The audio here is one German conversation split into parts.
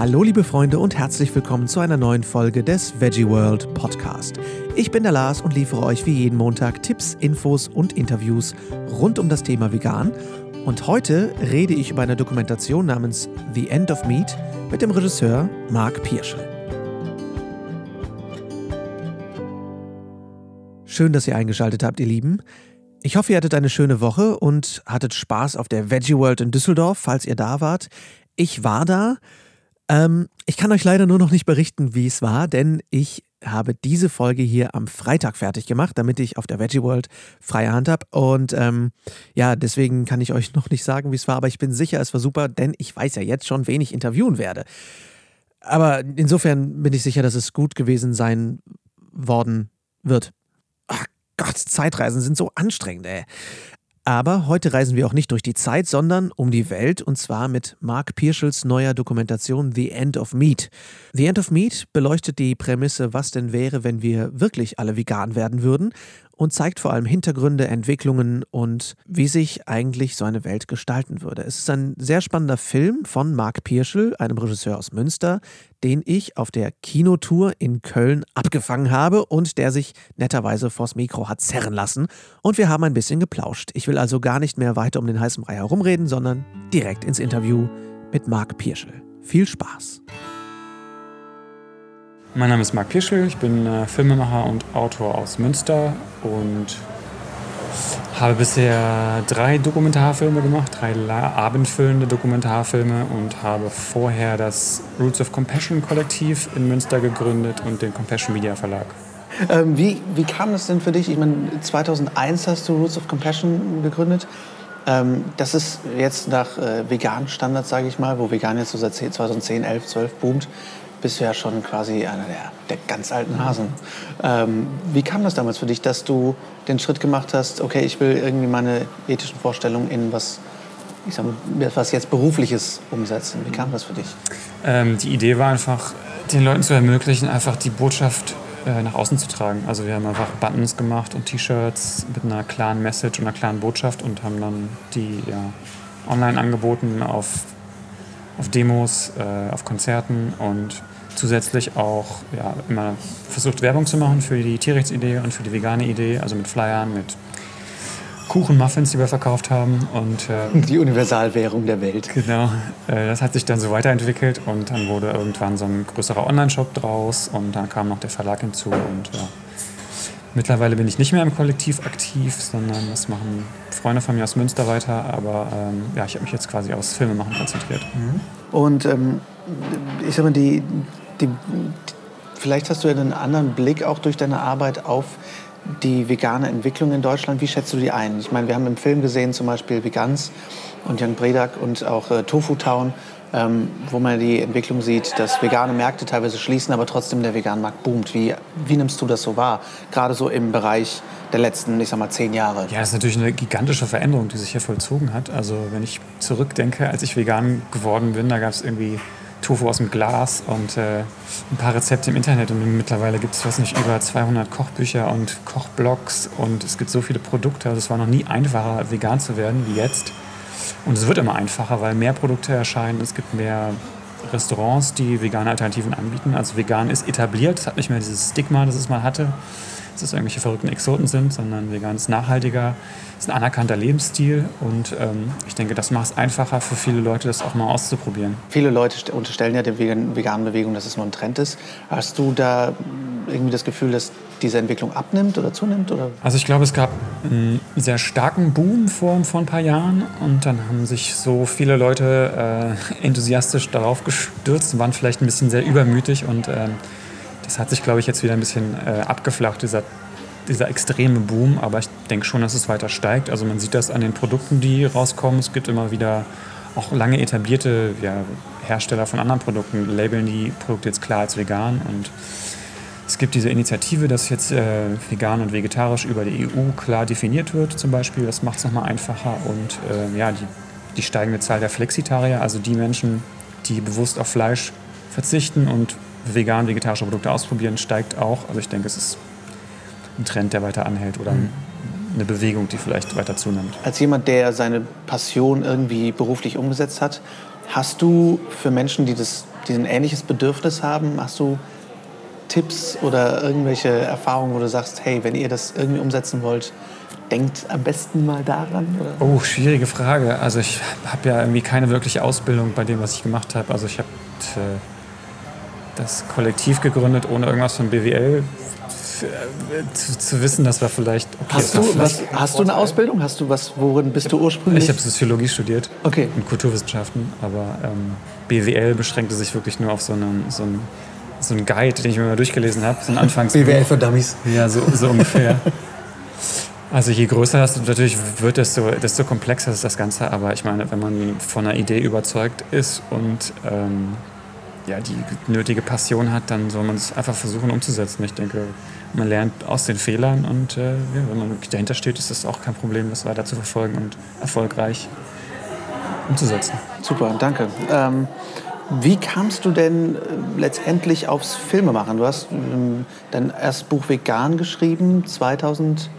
Hallo liebe Freunde und herzlich willkommen zu einer neuen Folge des Veggie World Podcast. Ich bin der Lars und liefere euch wie jeden Montag Tipps, Infos und Interviews rund um das Thema Vegan. Und heute rede ich über eine Dokumentation namens The End of Meat mit dem Regisseur Mark Pierschel. Schön, dass ihr eingeschaltet habt, ihr Lieben. Ich hoffe, ihr hattet eine schöne Woche und hattet Spaß auf der Veggie World in Düsseldorf, falls ihr da wart. Ich war da. Ähm, ich kann euch leider nur noch nicht berichten, wie es war, denn ich habe diese Folge hier am Freitag fertig gemacht, damit ich auf der Veggie World freie Hand habe. Und ähm, ja, deswegen kann ich euch noch nicht sagen, wie es war, aber ich bin sicher, es war super, denn ich weiß ja jetzt schon, wen ich interviewen werde. Aber insofern bin ich sicher, dass es gut gewesen sein worden wird. Ach Gott, Zeitreisen sind so anstrengend, ey. Aber heute reisen wir auch nicht durch die Zeit, sondern um die Welt und zwar mit Mark Pierschels neuer Dokumentation The End of Meat. The End of Meat beleuchtet die Prämisse, was denn wäre, wenn wir wirklich alle vegan werden würden und zeigt vor allem Hintergründe, Entwicklungen und wie sich eigentlich so eine Welt gestalten würde. Es ist ein sehr spannender Film von Marc Pirschel, einem Regisseur aus Münster, den ich auf der Kinotour in Köln abgefangen habe und der sich netterweise vors Mikro hat zerren lassen. Und wir haben ein bisschen geplauscht. Ich will also gar nicht mehr weiter um den heißen Brei herumreden, sondern direkt ins Interview mit Marc Pirschel. Viel Spaß! Mein Name ist Marc Pirschel, ich bin äh, Filmemacher und Autor aus Münster und habe bisher drei Dokumentarfilme gemacht, drei abendfüllende Dokumentarfilme und habe vorher das Roots of Compassion Kollektiv in Münster gegründet und den Compassion Media Verlag. Ähm, wie, wie kam das denn für dich? Ich meine, 2001 hast du Roots of Compassion gegründet. Ähm, das ist jetzt nach äh, veganen Standards, sage ich mal, wo vegan jetzt so seit 2010, 11, 12 boomt bist du ja schon quasi einer der, der ganz alten Hasen. Ähm, wie kam das damals für dich, dass du den Schritt gemacht hast, okay, ich will irgendwie meine ethischen Vorstellungen in was, ich sag mal, was jetzt berufliches umsetzen? Wie kam das für dich? Ähm, die Idee war einfach, den Leuten zu ermöglichen, einfach die Botschaft äh, nach außen zu tragen. Also wir haben einfach Buttons gemacht und T-Shirts mit einer klaren Message und einer klaren Botschaft und haben dann die ja, online angeboten auf auf Demos, äh, auf Konzerten und zusätzlich auch ja, immer versucht Werbung zu machen für die Tierrechtsidee und für die vegane Idee, also mit Flyern, mit Kuchen, Muffins, die wir verkauft haben. Und, äh, die Universalwährung der Welt. Genau. Äh, das hat sich dann so weiterentwickelt und dann wurde irgendwann so ein größerer Online-Shop draus und dann kam noch der Verlag hinzu und ja. Mittlerweile bin ich nicht mehr im Kollektiv aktiv, sondern das machen Freunde von mir aus Münster weiter. Aber ähm, ja, ich habe mich jetzt quasi aufs Filmemachen konzentriert. Mhm. Und ähm, ich sag mal, die, die, vielleicht hast du ja einen anderen Blick auch durch deine Arbeit auf die vegane Entwicklung in Deutschland. Wie schätzt du die ein? Ich meine, wir haben im Film gesehen zum Beispiel Vegans und Jan Bredak und auch äh, Tofu Town, ähm, wo man die Entwicklung sieht, dass vegane Märkte teilweise schließen, aber trotzdem der vegane Markt boomt. Wie, wie nimmst du das so wahr? Gerade so im Bereich der letzten, ich sag mal, zehn Jahre. Ja, das ist natürlich eine gigantische Veränderung, die sich hier vollzogen hat. Also wenn ich zurückdenke, als ich vegan geworden bin, da gab es irgendwie Tofu aus dem Glas und äh, ein paar Rezepte im Internet. Und mittlerweile gibt es, weiß nicht, über 200 Kochbücher und Kochblogs und es gibt so viele Produkte. Also es war noch nie einfacher, vegan zu werden wie jetzt. Und es wird immer einfacher, weil mehr Produkte erscheinen. Es gibt mehr Restaurants, die vegane Alternativen anbieten. Also vegan ist etabliert, es hat nicht mehr dieses Stigma, das es mal hatte dass es irgendwelche verrückten Exoten sind, sondern vegan ist nachhaltiger, ist ein anerkannter Lebensstil und ähm, ich denke, das macht es einfacher für viele Leute, das auch mal auszuprobieren. Viele Leute unterstellen ja der veganen Bewegung, dass es nur ein Trend ist. Hast du da irgendwie das Gefühl, dass diese Entwicklung abnimmt oder zunimmt? Oder? Also ich glaube, es gab einen sehr starken Boom vor, vor ein paar Jahren und dann haben sich so viele Leute äh, enthusiastisch darauf gestürzt und waren vielleicht ein bisschen sehr übermütig und ähm, das hat sich, glaube ich, jetzt wieder ein bisschen äh, abgeflacht, dieser, dieser extreme Boom. Aber ich denke schon, dass es weiter steigt. Also man sieht das an den Produkten, die rauskommen. Es gibt immer wieder auch lange etablierte ja, Hersteller von anderen Produkten, labeln die Produkte jetzt klar als vegan. Und es gibt diese Initiative, dass jetzt äh, vegan und vegetarisch über die EU klar definiert wird zum Beispiel. Das macht es nochmal einfacher. Und äh, ja, die, die steigende Zahl der Flexitarier, also die Menschen, die bewusst auf Fleisch verzichten und vegan, vegetarische Produkte ausprobieren, steigt auch. Also ich denke, es ist ein Trend, der weiter anhält oder ein eine Bewegung, die vielleicht weiter zunimmt. Als jemand, der seine Passion irgendwie beruflich umgesetzt hat, hast du für Menschen, die, das, die ein ähnliches Bedürfnis haben, hast du Tipps oder irgendwelche Erfahrungen, wo du sagst, hey, wenn ihr das irgendwie umsetzen wollt, denkt am besten mal daran? Oder? Oh, schwierige Frage. Also ich habe ja irgendwie keine wirkliche Ausbildung bei dem, was ich gemacht habe. Also ich habe äh, das Kollektiv gegründet, ohne irgendwas von BWL zu, zu, wissen, das war vielleicht okay. Hast du, was, hast du eine Ausbildung? Hast du was, worin bist du ursprünglich? Ich habe Soziologie studiert okay. und Kulturwissenschaften, aber ähm, BWL beschränkte sich wirklich nur auf so einen, so einen, so einen Guide, den ich mir mal durchgelesen habe, so ein Anfangs BWL für Dummies. Ja, so, so ungefähr. Also je größer das natürlich wird, desto, desto komplexer ist das Ganze. Aber ich meine, wenn man von einer Idee überzeugt ist und ähm, ja, die nötige Passion hat, dann soll man es einfach versuchen umzusetzen. Ich denke, man lernt aus den Fehlern und äh, ja, wenn man dahinter steht, ist es auch kein Problem, das weiter zu verfolgen und erfolgreich umzusetzen. Super, danke. Ähm, wie kamst du denn äh, letztendlich aufs Filmemachen? Du hast ähm, dein erstes Buch Vegan geschrieben, 2000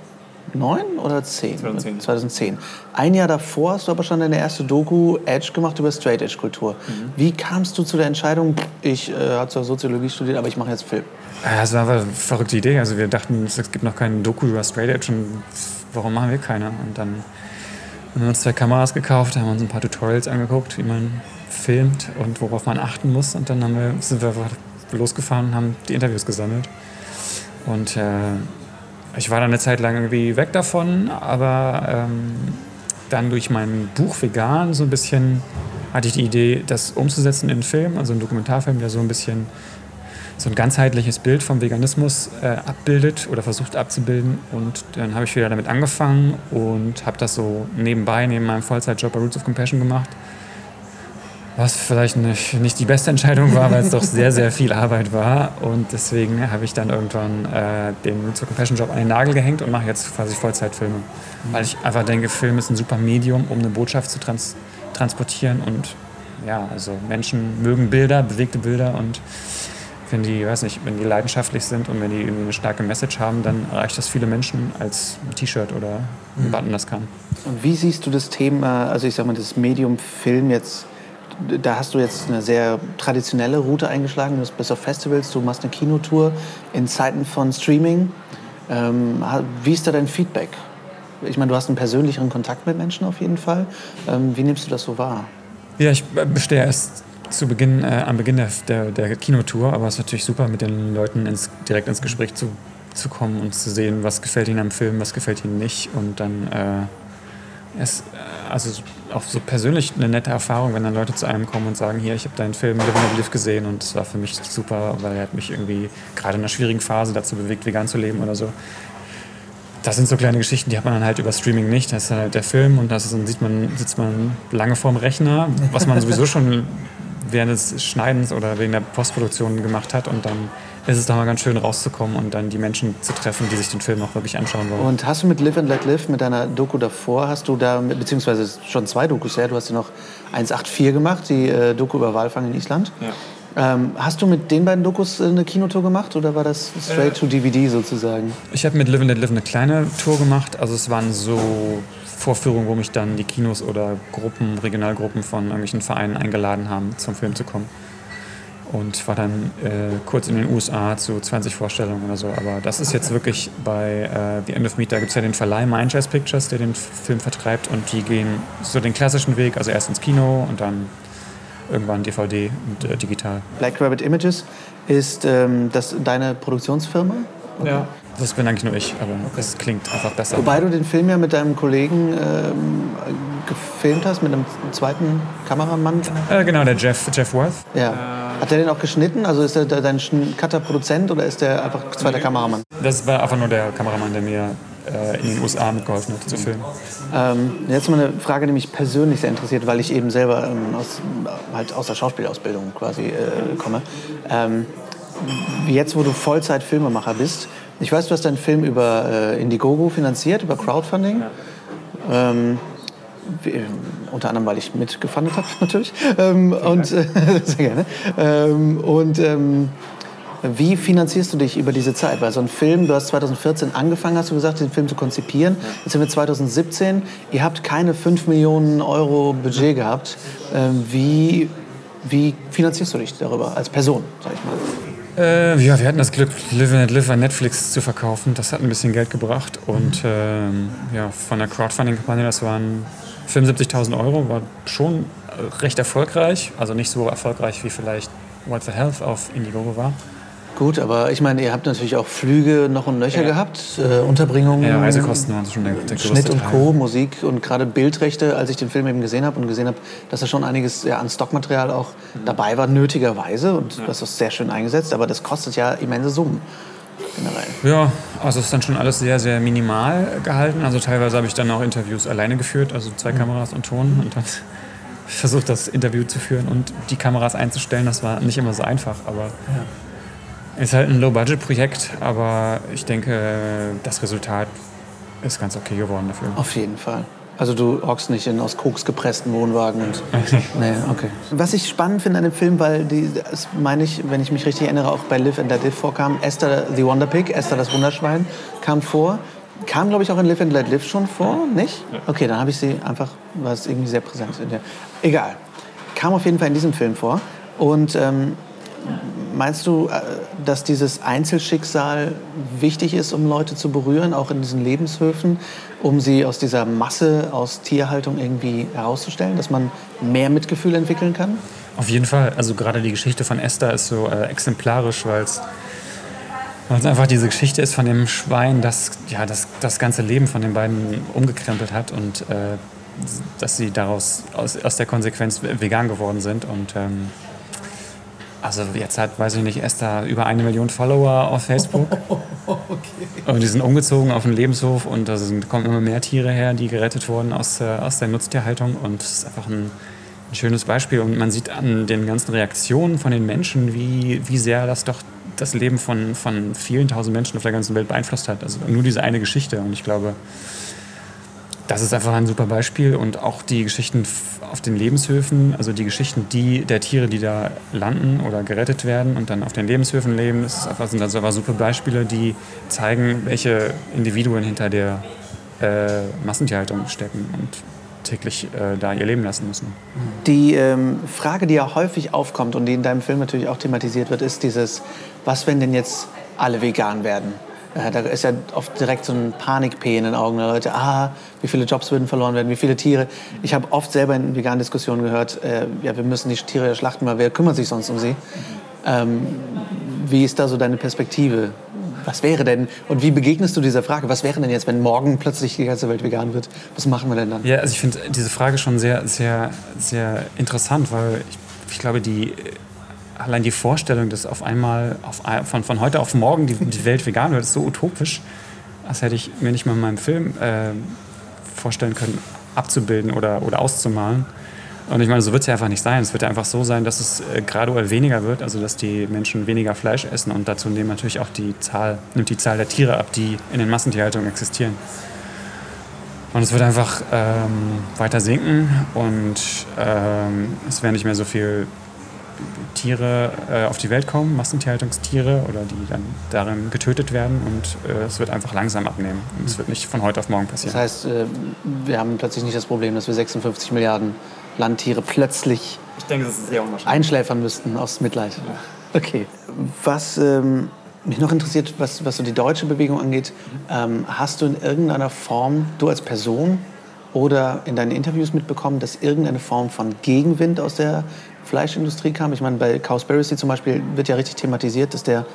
2009 oder 10? 2010. 2010. Ein Jahr davor hast du aber schon deine erste Doku Edge gemacht über Straight Edge Kultur. Mhm. Wie kamst du zu der Entscheidung, ich äh, habe zwar Soziologie studiert, aber ich mache jetzt Film? Ja, das war eine verrückte Idee. Also wir dachten, es gibt noch keinen Doku über Straight Edge und warum machen wir keine? Und dann haben wir uns zwei Kameras gekauft, haben uns ein paar Tutorials angeguckt, wie man filmt und worauf man achten muss. Und dann wir, sind wir losgefahren und haben die Interviews gesammelt. Und äh, ich war dann eine Zeit lang irgendwie weg davon, aber ähm, dann durch mein Buch Vegan so ein bisschen hatte ich die Idee, das umzusetzen in einen Film, also einen Dokumentarfilm, der so ein bisschen so ein ganzheitliches Bild vom Veganismus äh, abbildet oder versucht abzubilden. Und dann habe ich wieder damit angefangen und habe das so nebenbei, neben meinem Vollzeitjob bei Roots of Compassion gemacht was vielleicht nicht, nicht die beste Entscheidung war, weil es doch sehr, sehr viel Arbeit war. Und deswegen habe ich dann irgendwann äh, den Roots Compassion Job an den Nagel gehängt und mache jetzt quasi Vollzeitfilme. Mhm. Weil ich einfach denke, Film ist ein super Medium, um eine Botschaft zu trans transportieren. Und ja, also Menschen mögen Bilder, bewegte Bilder und wenn die, weiß nicht, wenn die leidenschaftlich sind und wenn die irgendwie eine starke Message haben, dann erreicht das viele Menschen als ein T-Shirt oder ein mhm. Button das kann. Und wie siehst du das Thema, also ich sag mal, das Medium Film jetzt da hast du jetzt eine sehr traditionelle Route eingeschlagen. Du bist auf Festivals, du machst eine Kinotour in Zeiten von Streaming. Ähm, wie ist da dein Feedback? Ich meine, du hast einen persönlicheren Kontakt mit Menschen auf jeden Fall. Ähm, wie nimmst du das so wahr? Ja, ich bestehe erst zu Beginn, äh, am Beginn der, der, der, Kinotour, aber es ist natürlich super, mit den Leuten ins, direkt ins Gespräch zu, zu kommen und zu sehen, was gefällt ihnen am Film, was gefällt ihnen nicht und dann äh, es, äh, also auch so persönlich eine nette Erfahrung, wenn dann Leute zu einem kommen und sagen, hier, ich habe deinen Film Live and Live gesehen und es war für mich super, weil er hat mich irgendwie gerade in einer schwierigen Phase dazu bewegt, vegan zu leben oder so. Das sind so kleine Geschichten, die hat man dann halt über Streaming nicht. Das ist halt der Film und das ist, dann sieht man, sitzt man lange vorm Rechner, was man sowieso schon während des Schneidens oder wegen der Postproduktion gemacht hat und dann ist es doch mal ganz schön rauszukommen und dann die Menschen zu treffen, die sich den Film auch wirklich anschauen wollen. Und hast du mit Live and Let Live, mit deiner Doku davor, hast du da, beziehungsweise schon zwei Dokus her, du hast ja noch 184 gemacht, die äh, Doku über Walfang in Island. Ja. Ähm, hast du mit den beiden Dokus äh, eine Kinotour gemacht oder war das straight äh, to DVD sozusagen? Ich habe mit Live and Let Live eine kleine Tour gemacht. Also es waren so Vorführungen, wo mich dann die Kinos oder Gruppen, Regionalgruppen von irgendwelchen Vereinen eingeladen haben, zum Film zu kommen und war dann äh, kurz in den USA zu 20 Vorstellungen oder so. Aber das ist jetzt wirklich bei äh, The End of Meat, da gibt es ja den Verleih Mindjazz Pictures, der den Film vertreibt und die gehen so den klassischen Weg, also erst ins Kino und dann irgendwann DVD und äh, digital. Black Rabbit Images ist ähm, das deine Produktionsfirma? Oder? Ja. Das bin eigentlich nur ich, aber es klingt einfach besser. Wobei du den Film ja mit deinem Kollegen ähm, gefilmt hast, mit einem zweiten Kameramann. Äh, genau, der Jeff, Jeff Worth. Ja. Hat der den auch geschnitten? Also ist der dein Cutter-Produzent oder ist der einfach zweiter Kameramann? Das war einfach nur der Kameramann, der mir äh, in den USA mitgeholfen hat zu filmen. Ähm, jetzt mal eine Frage, die mich persönlich sehr interessiert, weil ich eben selber ähm, aus, halt aus der Schauspielausbildung quasi äh, komme. Ähm, jetzt, wo du Vollzeit-Filmemacher bist, ich weiß, du hast deinen Film über äh, Indiegogo finanziert, über Crowdfunding. Ja. Wie, unter anderem, weil ich mitgefundet habe, natürlich. Ähm, und, äh, sehr gerne. Ähm, und ähm, Wie finanzierst du dich über diese Zeit? Weil so ein Film, du hast 2014 angefangen, hast du gesagt, den Film zu konzipieren. Jetzt sind wir 2017. Ihr habt keine 5 Millionen Euro Budget gehabt. Ähm, wie, wie finanzierst du dich darüber als Person, sag ich mal? Äh, ja, wir hatten das Glück, Live and Live an Netflix zu verkaufen. Das hat ein bisschen Geld gebracht. Und ähm, ja, von der Crowdfunding-Kampagne, das waren 75.000 Euro, war schon recht erfolgreich. Also nicht so erfolgreich wie vielleicht What the Health auf Indiegogo war. Gut, aber ich meine, ihr habt natürlich auch Flüge noch und Löcher ja. gehabt, äh, Unterbringungen. Ja, Reisekosten waren schon der, der Schnitt und Co., Musik und gerade Bildrechte, als ich den Film eben gesehen habe und gesehen habe, dass da schon einiges ja, an Stockmaterial auch mhm. dabei war, nötigerweise und ja. das ist sehr schön eingesetzt, aber das kostet ja immense Summen. Generell. Ja, also es ist dann schon alles sehr, sehr minimal gehalten. Also teilweise habe ich dann auch Interviews alleine geführt, also zwei mhm. Kameras und Ton und dann versucht, das Interview zu führen und die Kameras einzustellen. Das war nicht immer so einfach, aber ja. ist halt ein Low-Budget-Projekt, aber ich denke, das Resultat ist ganz okay geworden dafür. Auf jeden Fall. Also du hockst nicht in aus Koks gepressten Wohnwagen und. nee, okay. Was ich spannend finde an dem Film, weil die, das meine ich, wenn ich mich richtig erinnere, auch bei Live and Let Live vorkam, Esther the Wonder Pig, Esther das Wunderschwein, kam vor. Kam, glaube ich, auch in Live and Let Live schon vor, nicht? Okay, dann habe ich sie einfach, war es irgendwie sehr präsent in der. Egal. Kam auf jeden Fall in diesem Film vor. Und ähm, meinst du, äh, dass dieses Einzelschicksal wichtig ist, um Leute zu berühren, auch in diesen Lebenshöfen, um sie aus dieser Masse aus Tierhaltung irgendwie herauszustellen, dass man mehr Mitgefühl entwickeln kann? Auf jeden Fall. Also gerade die Geschichte von Esther ist so äh, exemplarisch, weil es weil es einfach diese Geschichte ist von dem Schwein, das ja, das, das ganze Leben von den beiden umgekrempelt hat und äh, dass sie daraus aus, aus der Konsequenz vegan geworden sind. Und ähm, also jetzt hat, weiß ich nicht, Esther über eine Million Follower auf Facebook. okay. Und die sind umgezogen auf den Lebenshof und da sind, kommen immer mehr Tiere her, die gerettet wurden aus, äh, aus der Nutztierhaltung. Und es ist einfach ein, ein schönes Beispiel. Und man sieht an den ganzen Reaktionen von den Menschen, wie, wie sehr das doch das Leben von, von vielen tausend Menschen auf der ganzen Welt beeinflusst hat. Also nur diese eine Geschichte. Und ich glaube, das ist einfach ein super Beispiel. Und auch die Geschichten auf den Lebenshöfen, also die Geschichten die, der Tiere, die da landen oder gerettet werden und dann auf den Lebenshöfen leben, das einfach, sind also einfach super Beispiele, die zeigen, welche Individuen hinter der äh, Massentierhaltung stecken und täglich äh, da ihr Leben lassen müssen. Die ähm, Frage, die ja häufig aufkommt und die in deinem Film natürlich auch thematisiert wird, ist dieses, was wenn denn jetzt alle vegan werden? Äh, da ist ja oft direkt so ein Panik-P in den Augen der Leute. Ah, wie viele Jobs würden verloren werden, wie viele Tiere. Ich habe oft selber in veganen Diskussionen gehört, äh, ja, wir müssen die Tiere schlachten, weil wer kümmert sich sonst um sie? Ähm, wie ist da so deine Perspektive? Was wäre denn, und wie begegnest du dieser Frage? Was wäre denn jetzt, wenn morgen plötzlich die ganze Welt vegan wird? Was machen wir denn dann? Ja, also ich finde diese Frage schon sehr, sehr, sehr interessant, weil ich, ich glaube, die allein die Vorstellung, dass auf einmal auf, von, von heute auf morgen die, die Welt vegan wird, ist so utopisch, als hätte ich mir nicht mal in meinem Film äh, vorstellen können, abzubilden oder, oder auszumalen. Und ich meine, so wird es ja einfach nicht sein. Es wird ja einfach so sein, dass es äh, graduell weniger wird, also dass die Menschen weniger Fleisch essen und dazu nimmt natürlich auch die Zahl, nimmt die Zahl der Tiere ab, die in den Massentierhaltungen existieren. Und es wird einfach ähm, weiter sinken und ähm, es werden nicht mehr so viel Tiere äh, auf die Welt kommen, Massentierhaltungstiere oder die dann darin getötet werden und äh, es wird einfach langsam abnehmen. Und es wird nicht von heute auf morgen passieren. Das heißt, äh, wir haben plötzlich nicht das Problem, dass wir 56 Milliarden Landtiere plötzlich denke, einschläfern müssten aus Mitleid. Ja. Okay. Was ähm, mich noch interessiert, was, was so die deutsche Bewegung angeht, ähm, hast du in irgendeiner Form, du als Person oder in deinen Interviews mitbekommen, dass irgendeine Form von Gegenwind aus der Fleischindustrie kam. Ich meine, bei Cowspiracy zum Beispiel wird ja richtig thematisiert, dass der,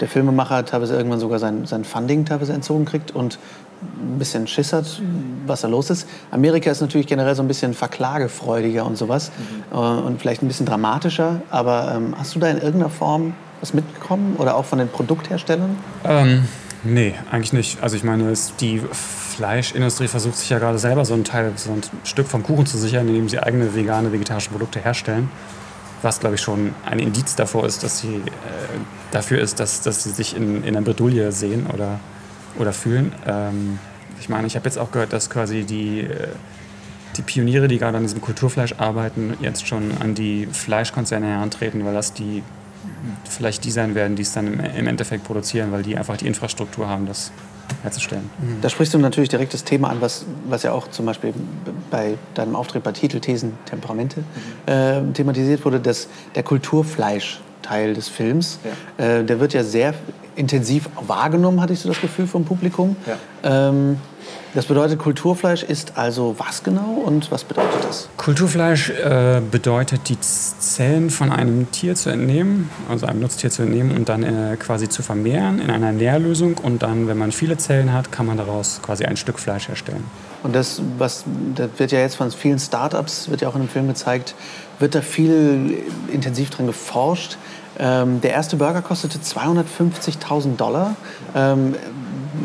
der Filmemacher teilweise irgendwann sogar sein, sein Funding teilweise entzogen kriegt und ein bisschen Schiss hat, was da los ist. Amerika ist natürlich generell so ein bisschen verklagefreudiger und sowas mhm. und vielleicht ein bisschen dramatischer. Aber ähm, hast du da in irgendeiner Form was mitbekommen oder auch von den Produktherstellern? Ähm, nee, eigentlich nicht. Also ich meine, die Fleischindustrie versucht sich ja gerade selber so ein Teil, so ein Stück vom Kuchen zu sichern, indem sie eigene vegane, vegetarische Produkte herstellen was glaube ich schon ein Indiz davor ist, dass sie äh, dafür ist, dass, dass sie sich in, in einer Bredouille sehen oder, oder fühlen. Ähm, ich meine, ich habe jetzt auch gehört, dass quasi die, äh, die Pioniere, die gerade an diesem Kulturfleisch arbeiten, jetzt schon an die Fleischkonzerne herantreten, weil das die vielleicht die sein werden, die es dann im Endeffekt produzieren, weil die einfach die Infrastruktur haben, das herzustellen. Mhm. Da sprichst du natürlich direkt das Thema an, was, was ja auch zum Beispiel bei deinem Auftritt bei Titel, Thesen, Temperamente mhm. äh, thematisiert wurde, dass der Kulturfleisch-Teil des Films, ja. äh, der wird ja sehr intensiv wahrgenommen, hatte ich so das Gefühl vom Publikum. Ja. Ähm, das bedeutet, Kulturfleisch ist also was genau und was bedeutet das? Kulturfleisch äh, bedeutet, die Zellen von einem Tier zu entnehmen, also einem Nutztier zu entnehmen und dann äh, quasi zu vermehren in einer Nährlösung. Und dann, wenn man viele Zellen hat, kann man daraus quasi ein Stück Fleisch herstellen. Und das, was, das wird ja jetzt von vielen Startups, wird ja auch in dem Film gezeigt, wird da viel intensiv dran geforscht. Ähm, der erste Burger kostete 250.000 Dollar. Ähm,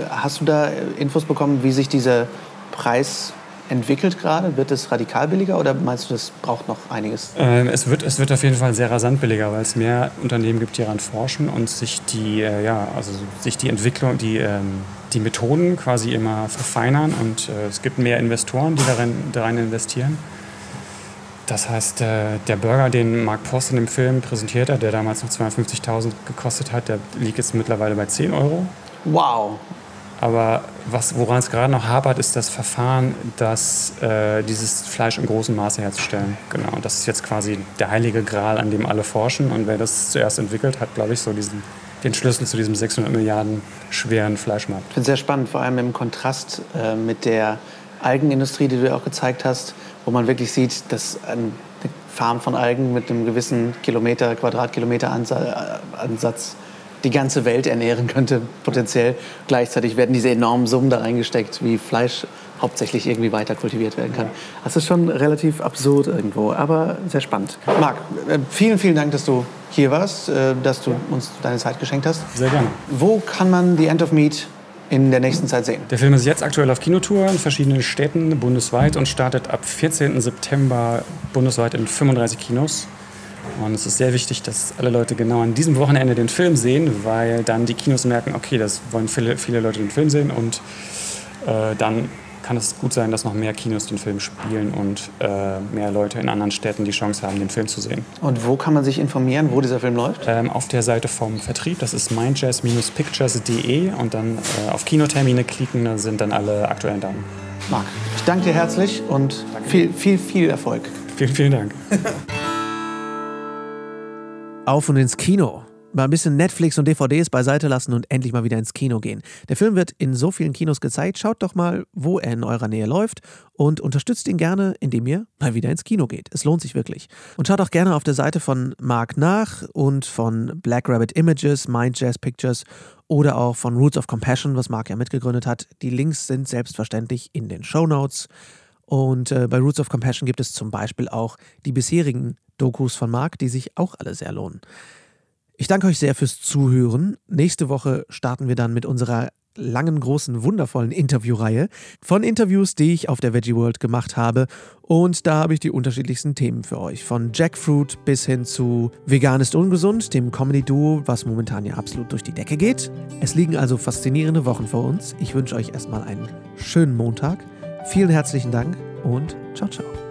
Hast du da Infos bekommen, wie sich dieser Preis entwickelt gerade? Wird es radikal billiger oder meinst du, das braucht noch einiges? Ähm, es, wird, es wird auf jeden Fall sehr rasant billiger, weil es mehr Unternehmen gibt, die daran forschen und sich die, äh, ja, also sich die Entwicklung, die, ähm, die Methoden quasi immer verfeinern und äh, es gibt mehr Investoren, die darin, darin investieren. Das heißt, äh, der Burger, den Mark Post in dem Film präsentiert hat, der damals noch 250.000 gekostet hat, der liegt jetzt mittlerweile bei 10 Euro. Wow. Aber woran es gerade noch hapert, ist das Verfahren, das, äh, dieses Fleisch im großen Maße herzustellen. Genau, das ist jetzt quasi der heilige Gral, an dem alle forschen. Und wer das zuerst entwickelt, hat, glaube ich, so diesen, den Schlüssel zu diesem 600 Milliarden schweren Fleischmarkt. Ich finde es sehr spannend, vor allem im Kontrast äh, mit der Algenindustrie, die du ja auch gezeigt hast, wo man wirklich sieht, dass eine Farm von Algen mit einem gewissen Kilometer, Quadratkilometer Ansatz die ganze Welt ernähren könnte, potenziell. Gleichzeitig werden diese enormen Summen da reingesteckt, wie Fleisch hauptsächlich irgendwie weiter kultiviert werden kann. Das ist schon relativ absurd irgendwo, aber sehr spannend. Marc, äh, vielen, vielen Dank, dass du hier warst, äh, dass du uns deine Zeit geschenkt hast. Sehr gerne. Wo kann man The End of Meat in der nächsten Zeit sehen? Der Film ist jetzt aktuell auf Kinotour in verschiedenen Städten bundesweit und startet ab 14. September bundesweit in 35 Kinos. Und es ist sehr wichtig, dass alle Leute genau an diesem Wochenende den Film sehen, weil dann die Kinos merken, okay, das wollen viele, viele Leute den Film sehen und äh, dann kann es gut sein, dass noch mehr Kinos den Film spielen und äh, mehr Leute in anderen Städten die Chance haben, den Film zu sehen. Und wo kann man sich informieren, wo dieser Film läuft? Ähm, auf der Seite vom Vertrieb, das ist mindjazz-pictures.de und dann äh, auf Kinotermine klicken, da sind dann alle aktuellen Daten. Marc, ich danke dir herzlich und viel, viel, viel Erfolg. Vielen, vielen Dank. auf und ins Kino. Mal ein bisschen Netflix und DVDs beiseite lassen und endlich mal wieder ins Kino gehen. Der Film wird in so vielen Kinos gezeigt. Schaut doch mal, wo er in eurer Nähe läuft und unterstützt ihn gerne, indem ihr mal wieder ins Kino geht. Es lohnt sich wirklich. Und schaut auch gerne auf der Seite von Mark nach und von Black Rabbit Images, Mind Jazz Pictures oder auch von Roots of Compassion, was Mark ja mitgegründet hat. Die Links sind selbstverständlich in den Show Notes. Und äh, bei Roots of Compassion gibt es zum Beispiel auch die bisherigen Dokus von Marc, die sich auch alle sehr lohnen. Ich danke euch sehr fürs Zuhören. Nächste Woche starten wir dann mit unserer langen, großen, wundervollen Interviewreihe von Interviews, die ich auf der Veggie World gemacht habe. Und da habe ich die unterschiedlichsten Themen für euch. Von Jackfruit bis hin zu Vegan ist ungesund, dem Comedy-Duo, was momentan ja absolut durch die Decke geht. Es liegen also faszinierende Wochen vor uns. Ich wünsche euch erstmal einen schönen Montag. Vielen herzlichen Dank und ciao, ciao.